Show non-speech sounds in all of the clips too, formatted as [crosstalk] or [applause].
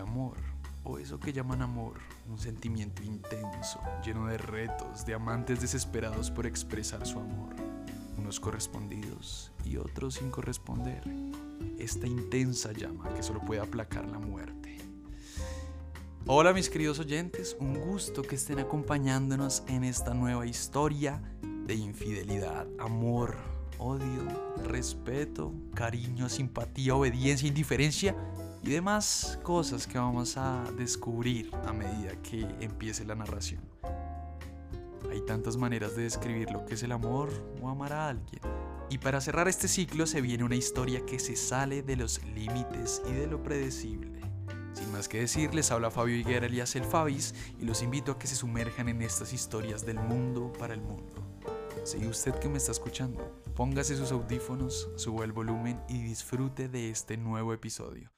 amor, o eso que llaman amor, un sentimiento intenso, lleno de retos, de amantes desesperados por expresar su amor, unos correspondidos y otros sin corresponder. Esta intensa llama que solo puede aplacar la muerte. Hola mis queridos oyentes, un gusto que estén acompañándonos en esta nueva historia de infidelidad, amor, odio, respeto, cariño, simpatía, obediencia, indiferencia y demás cosas que vamos a descubrir a medida que empiece la narración. Hay tantas maneras de describir lo que es el amor o amar a alguien. Y para cerrar este ciclo se viene una historia que se sale de los límites y de lo predecible. Sin más que decir, les habla Fabio Higuera alias el Fabis y los invito a que se sumerjan en estas historias del mundo para el mundo. Si usted que me está escuchando, póngase sus audífonos, suba el volumen y disfrute de este nuevo episodio.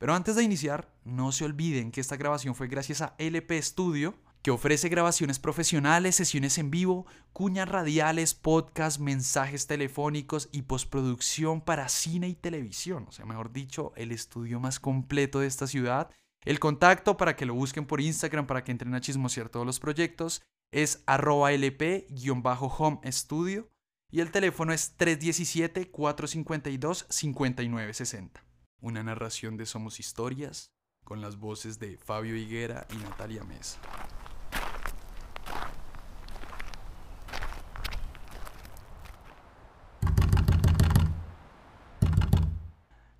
Pero antes de iniciar, no se olviden que esta grabación fue gracias a LP Studio, que ofrece grabaciones profesionales, sesiones en vivo, cuñas radiales, podcasts, mensajes telefónicos y postproducción para cine y televisión. O sea, mejor dicho, el estudio más completo de esta ciudad. El contacto para que lo busquen por Instagram para que entren a chismosear todos los proyectos es arroba lp-home studio y el teléfono es 317-452-5960. Una narración de Somos Historias con las voces de Fabio Higuera y Natalia Mesa.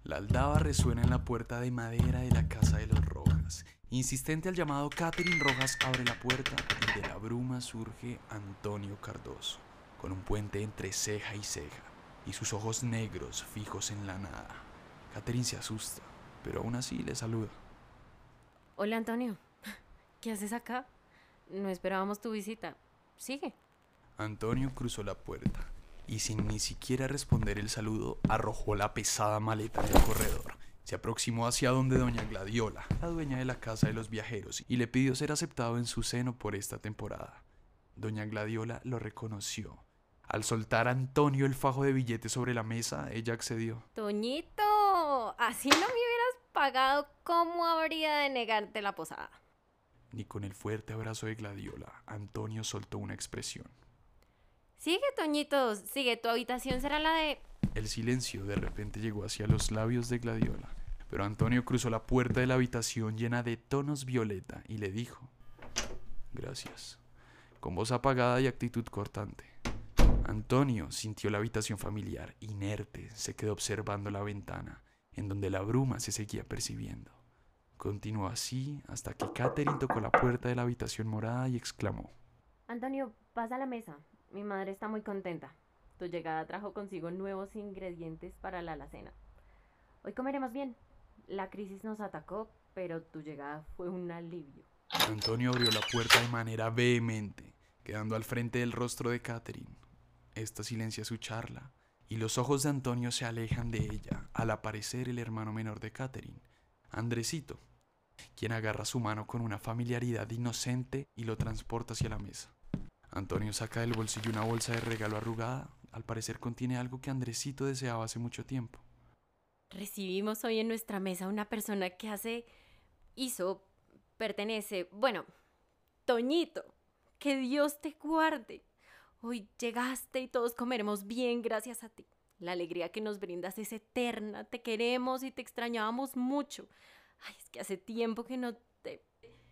La aldaba resuena en la puerta de madera de la casa de los Rojas. Insistente al llamado, Catherine Rojas abre la puerta y de la bruma surge Antonio Cardoso, con un puente entre ceja y ceja y sus ojos negros fijos en la nada. Catherine se asusta, pero aún así le saluda. Hola Antonio, ¿qué haces acá? No esperábamos tu visita. Sigue. Antonio cruzó la puerta y sin ni siquiera responder el saludo, arrojó la pesada maleta en el corredor. Se aproximó hacia donde doña Gladiola, la dueña de la casa de los viajeros, y le pidió ser aceptado en su seno por esta temporada. Doña Gladiola lo reconoció. Al soltar a Antonio el fajo de billetes sobre la mesa, ella accedió. Toñito, así no me hubieras pagado, ¿cómo habría de negarte la posada? Ni con el fuerte abrazo de Gladiola, Antonio soltó una expresión. Sigue, Toñito, sigue, tu habitación será la de... El silencio de repente llegó hacia los labios de Gladiola, pero Antonio cruzó la puerta de la habitación llena de tonos violeta y le dijo, Gracias, con voz apagada y actitud cortante. Antonio sintió la habitación familiar, inerte, se quedó observando la ventana, en donde la bruma se seguía percibiendo. Continuó así hasta que Catherine tocó la puerta de la habitación morada y exclamó, Antonio, pasa a la mesa. Mi madre está muy contenta. Tu llegada trajo consigo nuevos ingredientes para la alacena. Hoy comeremos bien. La crisis nos atacó, pero tu llegada fue un alivio. Antonio abrió la puerta de manera vehemente, quedando al frente del rostro de Catherine. Esta silencia su charla, y los ojos de Antonio se alejan de ella al aparecer el hermano menor de Catherine, Andresito, quien agarra su mano con una familiaridad inocente y lo transporta hacia la mesa. Antonio saca del bolsillo una bolsa de regalo arrugada. Al parecer contiene algo que Andresito deseaba hace mucho tiempo. Recibimos hoy en nuestra mesa una persona que hace, hizo, pertenece, bueno, Toñito, que Dios te guarde. Hoy llegaste y todos comeremos bien gracias a ti. La alegría que nos brindas es eterna, te queremos y te extrañábamos mucho. Ay, es que hace tiempo que no te...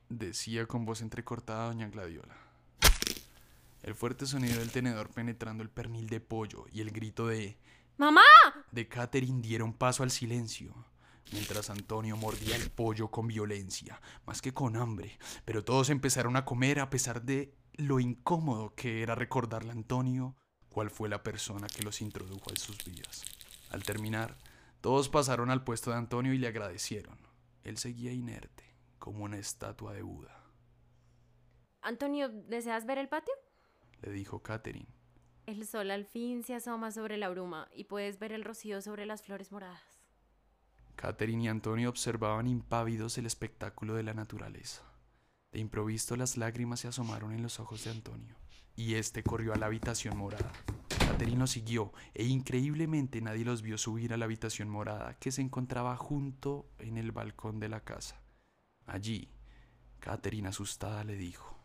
Decía con voz entrecortada doña Gladiola. El fuerte sonido del tenedor penetrando el pernil de pollo y el grito de ¡Mamá! de Catherine dieron paso al silencio, mientras Antonio mordía el pollo con violencia, más que con hambre, pero todos empezaron a comer a pesar de lo incómodo que era recordarle a Antonio cuál fue la persona que los introdujo en sus vidas. Al terminar, todos pasaron al puesto de Antonio y le agradecieron. Él seguía inerte, como una estatua de Buda. Antonio, ¿deseas ver el patio? Le dijo Catherine. El sol al fin se asoma sobre la bruma y puedes ver el rocío sobre las flores moradas. Catherine y Antonio observaban impávidos el espectáculo de la naturaleza. De improviso las lágrimas se asomaron en los ojos de Antonio, y éste corrió a la habitación morada. Catherine los siguió, e increíblemente nadie los vio subir a la habitación morada que se encontraba junto en el balcón de la casa. Allí, Catherine asustada le dijo,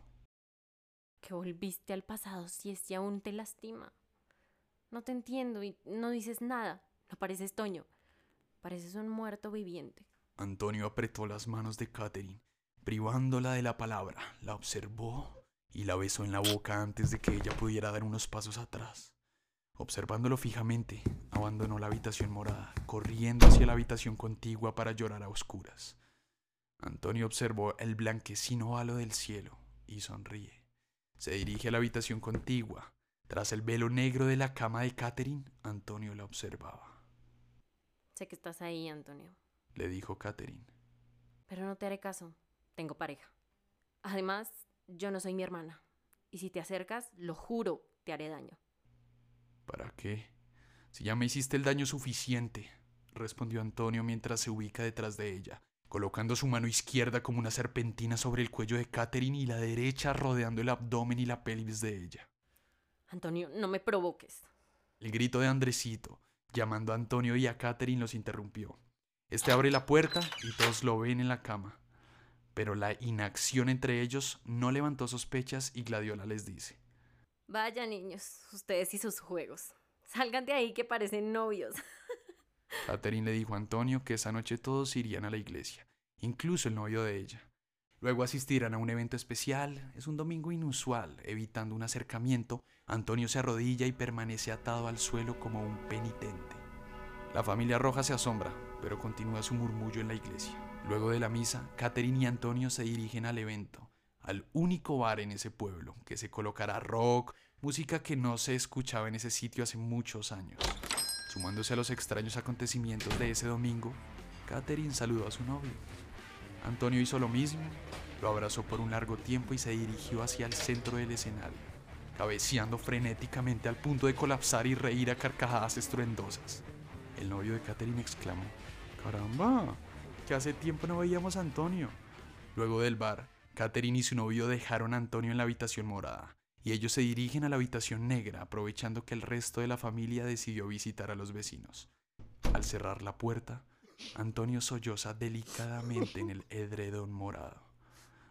que volviste al pasado si este aún te lastima. No te entiendo y no dices nada. No pareces Toño. Pareces un muerto viviente. Antonio apretó las manos de Catherine, privándola de la palabra, la observó y la besó en la boca antes de que ella pudiera dar unos pasos atrás. Observándolo fijamente, abandonó la habitación morada, corriendo hacia la habitación contigua para llorar a oscuras. Antonio observó el blanquecino halo del cielo y sonríe. Se dirige a la habitación contigua. Tras el velo negro de la cama de Catherine, Antonio la observaba. Sé que estás ahí, Antonio, le dijo Catherine. Pero no te haré caso. Tengo pareja. Además, yo no soy mi hermana. Y si te acercas, lo juro, te haré daño. ¿Para qué? Si ya me hiciste el daño suficiente, respondió Antonio mientras se ubica detrás de ella, colocando su mano izquierda como una serpentina sobre el cuello de Catherine y la derecha rodeando el abdomen y la pelvis de ella. Antonio, no me provoques. El grito de Andresito, llamando a Antonio y a Catherine, los interrumpió. Este abre la puerta y todos lo ven en la cama. Pero la inacción entre ellos no levantó sospechas y Gladiola les dice. Vaya niños, ustedes y sus juegos. Salgan de ahí que parecen novios. [laughs] Catherine le dijo a Antonio que esa noche todos irían a la iglesia, incluso el novio de ella. Luego asistirán a un evento especial. Es un domingo inusual. Evitando un acercamiento, Antonio se arrodilla y permanece atado al suelo como un penitente. La familia roja se asombra, pero continúa su murmullo en la iglesia. Luego de la misa, Catherine y Antonio se dirigen al evento, al único bar en ese pueblo, que se colocará rock, música que no se escuchaba en ese sitio hace muchos años. Sumándose a los extraños acontecimientos de ese domingo, Catherine saludó a su novio. Antonio hizo lo mismo, lo abrazó por un largo tiempo y se dirigió hacia el centro del escenario, cabeceando frenéticamente al punto de colapsar y reír a carcajadas estruendosas. El novio de Catherine exclamó, ¡Caramba! Hace tiempo no veíamos a Antonio. Luego del bar, Catherine y su novio dejaron a Antonio en la habitación morada, y ellos se dirigen a la habitación negra, aprovechando que el resto de la familia decidió visitar a los vecinos. Al cerrar la puerta, Antonio solloza delicadamente en el edredón morado.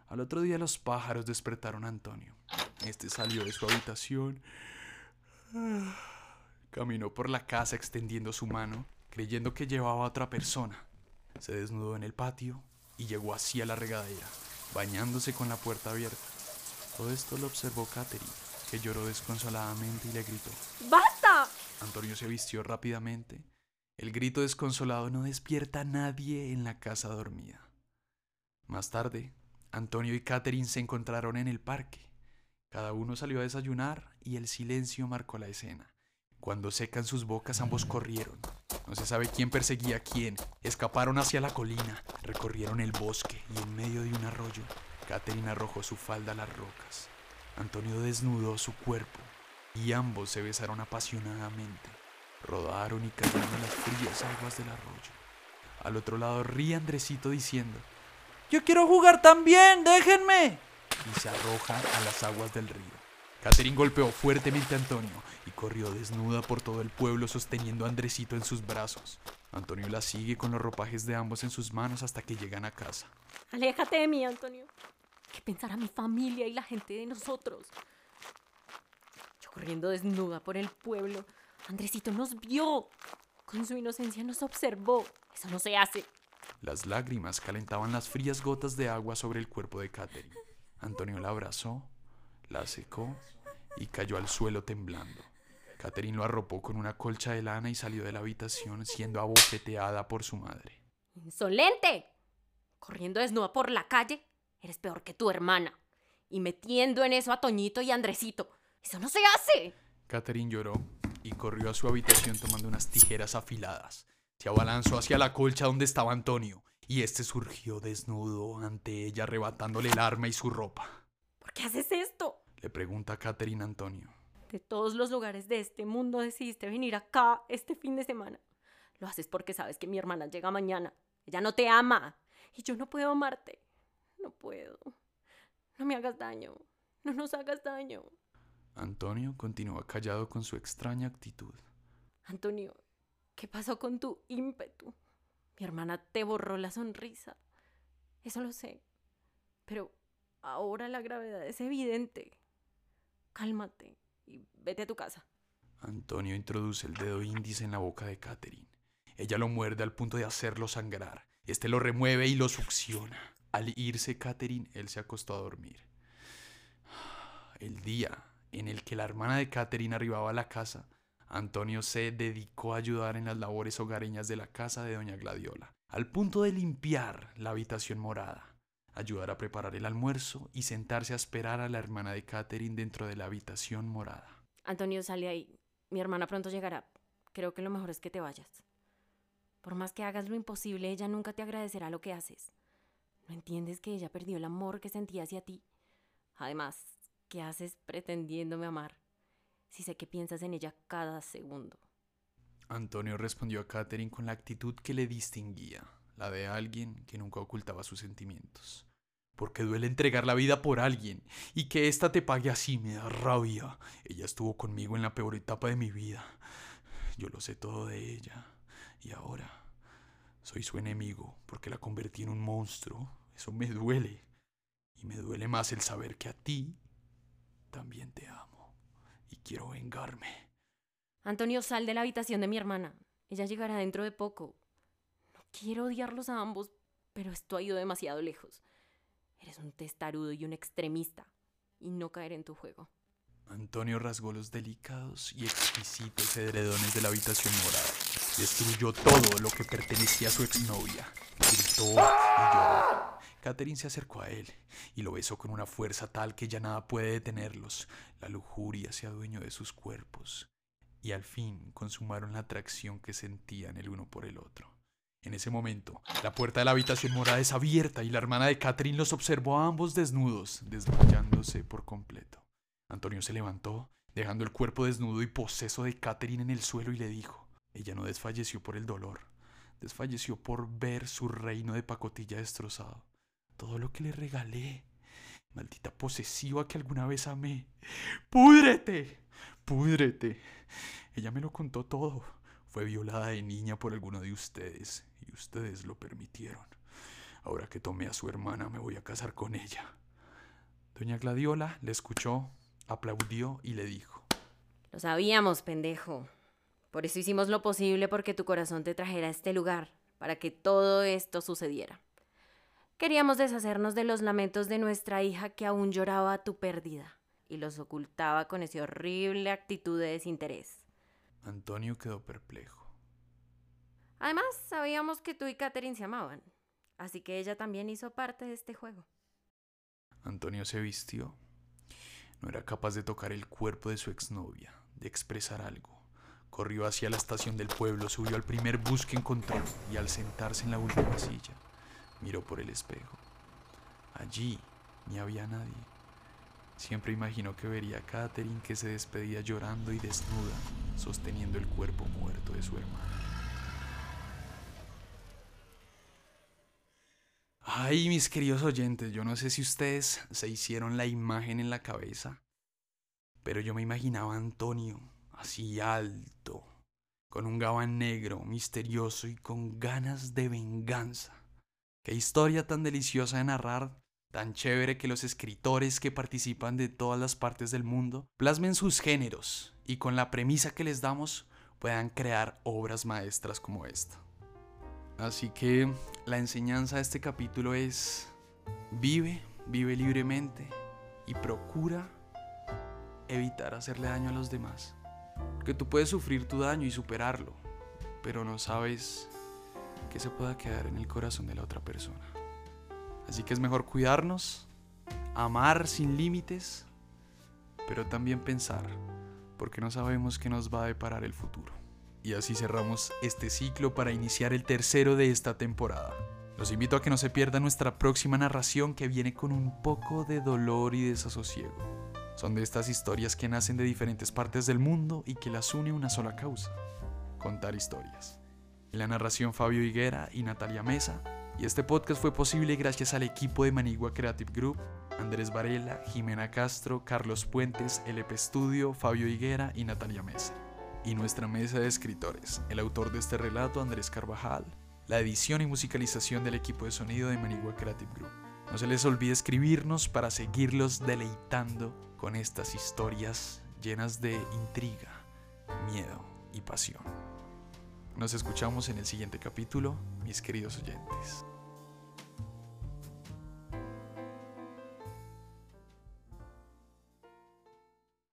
Al otro día los pájaros despertaron a Antonio. Este salió de su habitación, caminó por la casa extendiendo su mano, creyendo que llevaba a otra persona. Se desnudó en el patio y llegó así a la regadera, bañándose con la puerta abierta. Todo esto lo observó Catherine, que lloró desconsoladamente y le gritó. ¡Basta! Antonio se vistió rápidamente el grito desconsolado no despierta a nadie en la casa dormida. Más tarde, Antonio y Catherine se encontraron en el parque. Cada uno salió a desayunar y el silencio marcó la escena. Cuando secan sus bocas ambos corrieron. No se sabe quién perseguía a quién. Escaparon hacia la colina, recorrieron el bosque y en medio de un arroyo, Catherine arrojó su falda a las rocas. Antonio desnudó su cuerpo y ambos se besaron apasionadamente. Rodaron y cayeron en las frías aguas del arroyo. Al otro lado ríe Andresito diciendo, Yo quiero jugar también, déjenme. Y se arroja a las aguas del río. Catherine golpeó fuertemente a Antonio y corrió desnuda por todo el pueblo sosteniendo a Andresito en sus brazos. Antonio la sigue con los ropajes de ambos en sus manos hasta que llegan a casa. Aléjate de mí, Antonio. ¿Qué pensará mi familia y la gente de nosotros? Yo corriendo desnuda por el pueblo, Andresito nos vio. Con su inocencia nos observó. Eso no se hace. Las lágrimas calentaban las frías gotas de agua sobre el cuerpo de Catherine. Antonio la abrazó, la secó y cayó al suelo temblando. Catherine lo arropó con una colcha de lana y salió de la habitación siendo abofeteada por su madre. ¡Insolente! Corriendo desnuda por la calle, eres peor que tu hermana. Y metiendo en eso a Toñito y Andresito. ¡Eso no se hace! Catherine lloró y corrió a su habitación tomando unas tijeras afiladas. Se abalanzó hacia la colcha donde estaba Antonio, y este surgió desnudo ante ella, arrebatándole el arma y su ropa. ¿Por qué haces esto? Le pregunta Catherine Antonio. De todos los lugares de este mundo decidiste venir acá este fin de semana. Lo haces porque sabes que mi hermana llega mañana. Ella no te ama. Y yo no puedo amarte. No puedo. No me hagas daño. No nos hagas daño. Antonio continúa callado con su extraña actitud. Antonio, ¿qué pasó con tu ímpetu? Mi hermana te borró la sonrisa. Eso lo sé. Pero ahora la gravedad es evidente. Cálmate y vete a tu casa. Antonio introduce el dedo índice en la boca de Catherine. Ella lo muerde al punto de hacerlo sangrar. Este lo remueve y lo succiona. Al irse Catherine, él se acostó a dormir. El día en el que la hermana de Catherine arribaba a la casa, Antonio se dedicó a ayudar en las labores hogareñas de la casa de doña Gladiola, al punto de limpiar la habitación morada, ayudar a preparar el almuerzo y sentarse a esperar a la hermana de Catherine dentro de la habitación morada. Antonio, sale ahí. Mi hermana pronto llegará. Creo que lo mejor es que te vayas. Por más que hagas lo imposible, ella nunca te agradecerá lo que haces. ¿No entiendes que ella perdió el amor que sentía hacia ti? Además, ¿qué haces pretendiéndome amar? Si sé que piensas en ella cada segundo. Antonio respondió a Catherine con la actitud que le distinguía, la de alguien que nunca ocultaba sus sentimientos. Porque duele entregar la vida por alguien y que ésta te pague así me da rabia. Ella estuvo conmigo en la peor etapa de mi vida. Yo lo sé todo de ella. Y ahora soy su enemigo porque la convertí en un monstruo. Eso me duele. Y me duele más el saber que a ti también te amo. Y quiero vengarme. Antonio, sal de la habitación de mi hermana. Ella llegará dentro de poco. Quiero odiarlos a ambos, pero esto ha ido demasiado lejos. Eres un testarudo y un extremista. Y no caer en tu juego. Antonio rasgó los delicados y exquisitos edredones de la habitación morada. Destruyó todo lo que pertenecía a su exnovia. Gritó y lloró. Catherine se acercó a él y lo besó con una fuerza tal que ya nada puede detenerlos. La lujuria se adueñó de sus cuerpos y al fin consumaron la atracción que sentían el uno por el otro. En ese momento, la puerta de la habitación morada es abierta y la hermana de Catherine los observó a ambos desnudos, desmayándose por completo. Antonio se levantó, dejando el cuerpo desnudo y poseso de Catherine en el suelo y le dijo, ella no desfalleció por el dolor, desfalleció por ver su reino de pacotilla destrozado. Todo lo que le regalé, maldita posesiva que alguna vez amé. ¡Púdrete! ¡Púdrete! Ella me lo contó todo. Fue violada de niña por alguno de ustedes y ustedes lo permitieron. Ahora que tomé a su hermana me voy a casar con ella. Doña Gladiola le escuchó, aplaudió y le dijo. Lo sabíamos, pendejo. Por eso hicimos lo posible porque tu corazón te trajera a este lugar, para que todo esto sucediera. Queríamos deshacernos de los lamentos de nuestra hija que aún lloraba tu pérdida y los ocultaba con esa horrible actitud de desinterés. Antonio quedó perplejo. Además, sabíamos que tú y Catherine se amaban, así que ella también hizo parte de este juego. Antonio se vistió. No era capaz de tocar el cuerpo de su exnovia, de expresar algo. Corrió hacia la estación del pueblo, subió al primer bus que encontró y al sentarse en la última silla, miró por el espejo. Allí ni había nadie. Siempre imaginó que vería a Catherine que se despedía llorando y desnuda, sosteniendo el cuerpo muerto de su hermano. Ay, mis queridos oyentes, yo no sé si ustedes se hicieron la imagen en la cabeza, pero yo me imaginaba a Antonio así alto, con un gabán negro, misterioso y con ganas de venganza. Qué historia tan deliciosa de narrar, tan chévere que los escritores que participan de todas las partes del mundo plasmen sus géneros y con la premisa que les damos puedan crear obras maestras como esta. Así que la enseñanza de este capítulo es vive, vive libremente y procura evitar hacerle daño a los demás. Porque tú puedes sufrir tu daño y superarlo, pero no sabes qué se pueda quedar en el corazón de la otra persona. Así que es mejor cuidarnos, amar sin límites, pero también pensar, porque no sabemos qué nos va a deparar el futuro. Y así cerramos este ciclo para iniciar el tercero de esta temporada. Los invito a que no se pierda nuestra próxima narración que viene con un poco de dolor y desasosiego. Son de estas historias que nacen de diferentes partes del mundo y que las une una sola causa, contar historias. En la narración Fabio Higuera y Natalia Mesa, y este podcast fue posible gracias al equipo de Manigua Creative Group, Andrés Varela, Jimena Castro, Carlos Puentes, LP Studio, Fabio Higuera y Natalia Mesa. Y nuestra mesa de escritores, el autor de este relato, Andrés Carvajal, la edición y musicalización del equipo de sonido de Manigua Creative Group. No se les olvide escribirnos para seguirlos deleitando con estas historias llenas de intriga, miedo y pasión. Nos escuchamos en el siguiente capítulo, mis queridos oyentes.